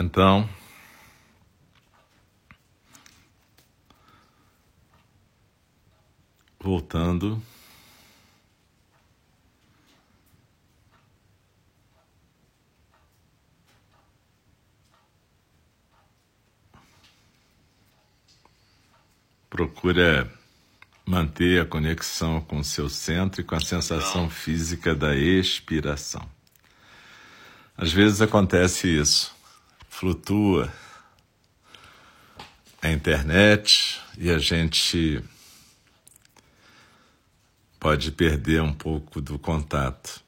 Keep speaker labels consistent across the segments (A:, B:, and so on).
A: Então, voltando. Procura manter a conexão com o seu centro e com a sensação física da expiração. Às vezes acontece isso, flutua a internet e a gente pode perder um pouco do contato,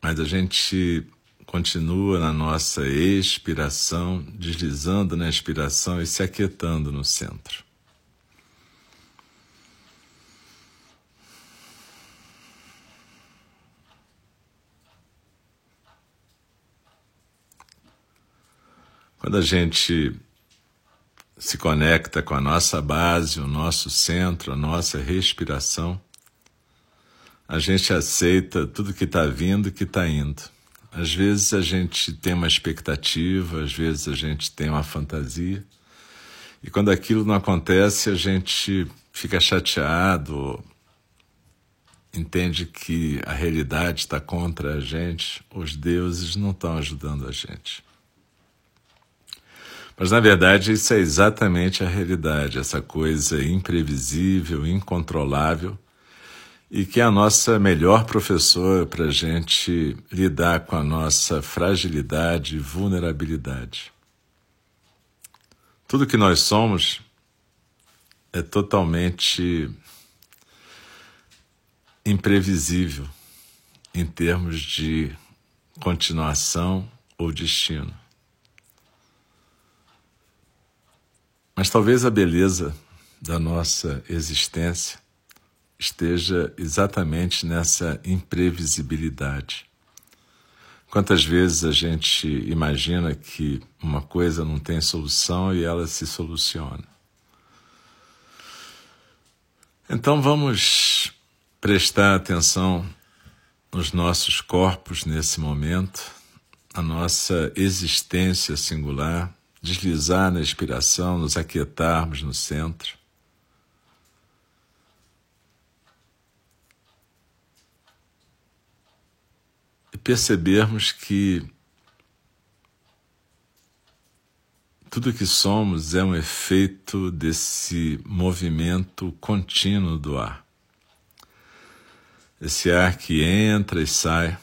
A: mas a gente continua na nossa expiração, deslizando na expiração e se aquietando no centro. Quando a gente se conecta com a nossa base, o nosso centro, a nossa respiração, a gente aceita tudo que está vindo e que está indo. Às vezes a gente tem uma expectativa, às vezes a gente tem uma fantasia, e quando aquilo não acontece, a gente fica chateado, entende que a realidade está contra a gente, os deuses não estão ajudando a gente. Mas na verdade isso é exatamente a realidade, essa coisa imprevisível, incontrolável, e que é a nossa melhor professora para a gente lidar com a nossa fragilidade e vulnerabilidade. Tudo que nós somos é totalmente imprevisível em termos de continuação ou destino. Mas talvez a beleza da nossa existência esteja exatamente nessa imprevisibilidade. Quantas vezes a gente imagina que uma coisa não tem solução e ela se soluciona? Então vamos prestar atenção nos nossos corpos nesse momento, a nossa existência singular deslizar na inspiração, nos aquietarmos no centro. E percebermos que tudo que somos é um efeito desse movimento contínuo do ar. Esse ar que entra e sai,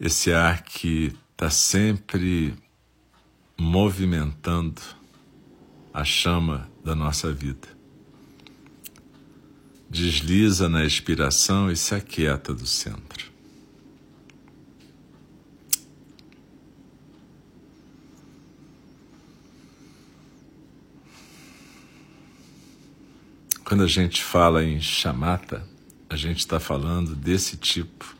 A: esse ar que está sempre movimentando a chama da nossa vida. Desliza na expiração e se aquieta do centro. Quando a gente fala em chamata, a gente está falando desse tipo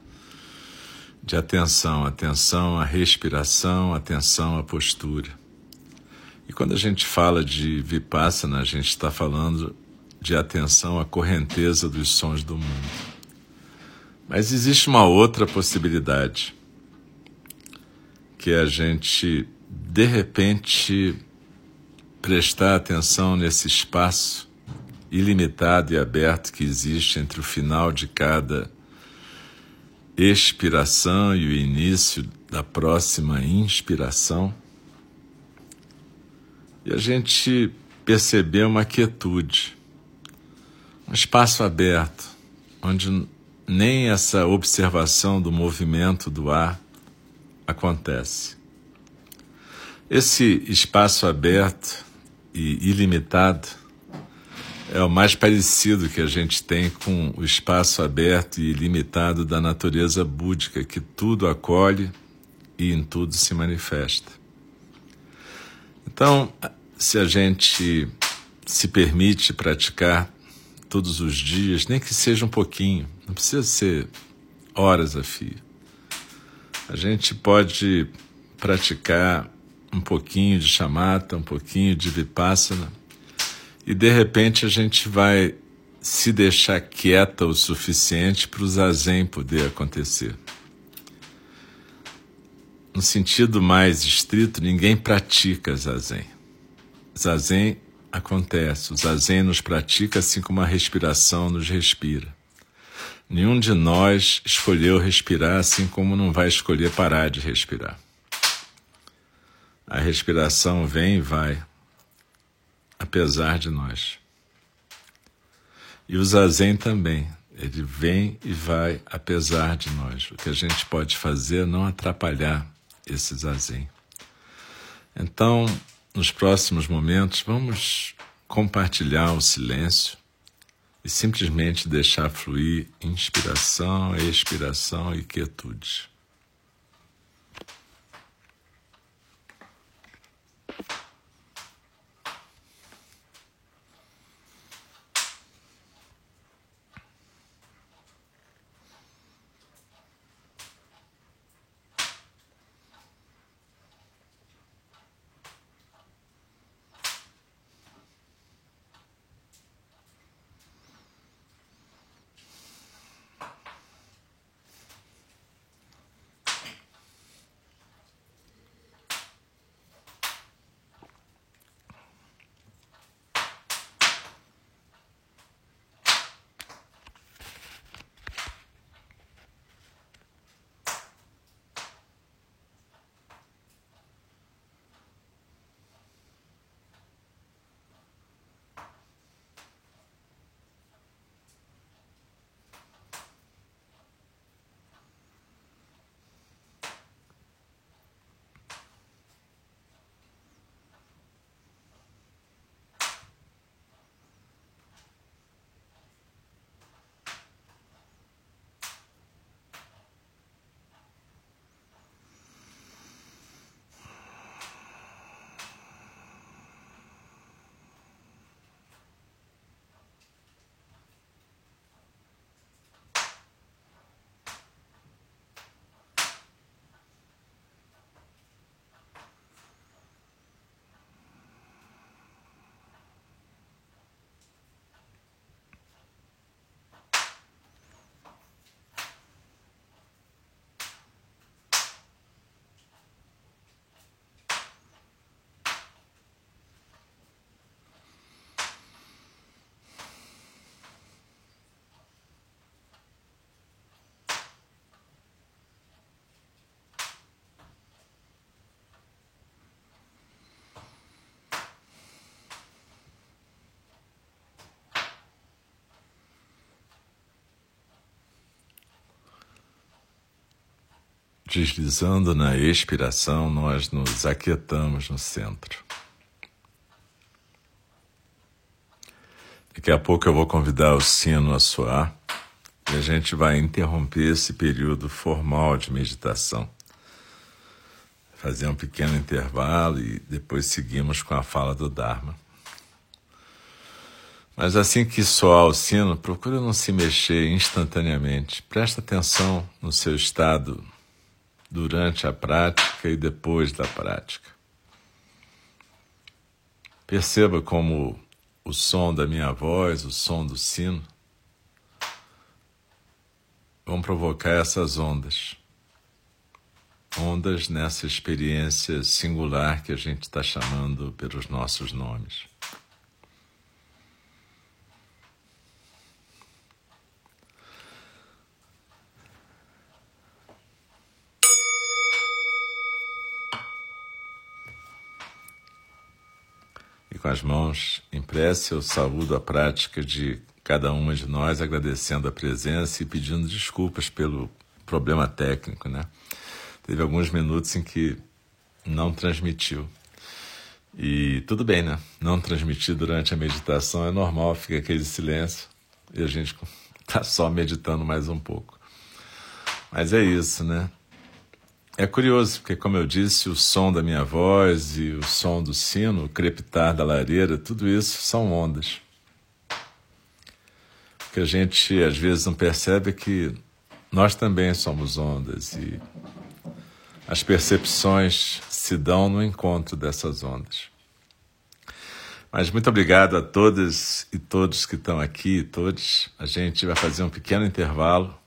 A: de atenção, atenção à respiração, atenção à postura. E quando a gente fala de vipassana, a gente está falando de atenção à correnteza dos sons do mundo. Mas existe uma outra possibilidade, que é a gente, de repente, prestar atenção nesse espaço ilimitado e aberto que existe entre o final de cada expiração e o início da próxima inspiração, e a gente perceber uma quietude, um espaço aberto, onde nem essa observação do movimento do ar acontece. Esse espaço aberto e ilimitado é o mais parecido que a gente tem com o espaço aberto e ilimitado da natureza búdica, que tudo acolhe e em tudo se manifesta. Então, se a gente se permite praticar todos os dias, nem que seja um pouquinho, não precisa ser horas a fio. A gente pode praticar um pouquinho de chamata, um pouquinho de vipassana, e de repente a gente vai se deixar quieta o suficiente para o zazen poder acontecer. no sentido mais estrito, ninguém pratica zazen. Zazen acontece, o zazen nos pratica assim como a respiração nos respira. Nenhum de nós escolheu respirar assim como não vai escolher parar de respirar. A respiração vem e vai, apesar de nós. E o zazen também, ele vem e vai apesar de nós. O que a gente pode fazer é não atrapalhar esse zazen. Então, nos próximos momentos, vamos compartilhar o silêncio e simplesmente deixar fluir inspiração, expiração e quietude. Deslizando na expiração, nós nos aquietamos no centro. Daqui a pouco eu vou convidar o sino a soar e a gente vai interromper esse período formal de meditação. Fazer um pequeno intervalo e depois seguimos com a fala do Dharma. Mas assim que soar o sino, procure não se mexer instantaneamente. Presta atenção no seu estado durante a prática e depois da prática. Perceba como o som da minha voz, o som do sino, vão provocar essas ondas. Ondas nessa experiência singular que a gente está chamando pelos nossos nomes. Com as mãos em prece, eu saúdo a prática de cada uma de nós, agradecendo a presença e pedindo desculpas pelo problema técnico, né? Teve alguns minutos em que não transmitiu. E tudo bem, né? Não transmitir durante a meditação é normal, fica aquele silêncio e a gente tá só meditando mais um pouco. Mas é isso, né? É curioso, porque, como eu disse, o som da minha voz e o som do sino, o crepitar da lareira, tudo isso são ondas. O que a gente às vezes não percebe é que nós também somos ondas e as percepções se dão no encontro dessas ondas. Mas muito obrigado a todas e todos que estão aqui, todos. A gente vai fazer um pequeno intervalo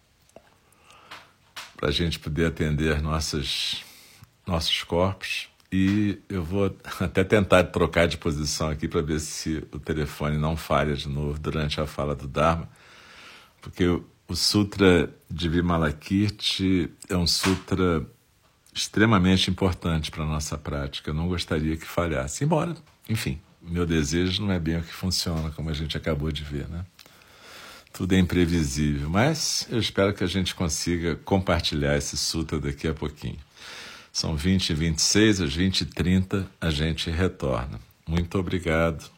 A: para a gente poder atender nossas nossos corpos e eu vou até tentar trocar de posição aqui para ver se o telefone não falha de novo durante a fala do Dharma, porque o Sutra de Vimalakirti é um sutra extremamente importante para a nossa prática. Eu não gostaria que falhasse, embora, enfim, meu desejo não é bem o que funciona, como a gente acabou de ver, né? Tudo é imprevisível, mas eu espero que a gente consiga compartilhar esse sutra daqui a pouquinho. São 20 e 26, às 20 e 30 a gente retorna. Muito obrigado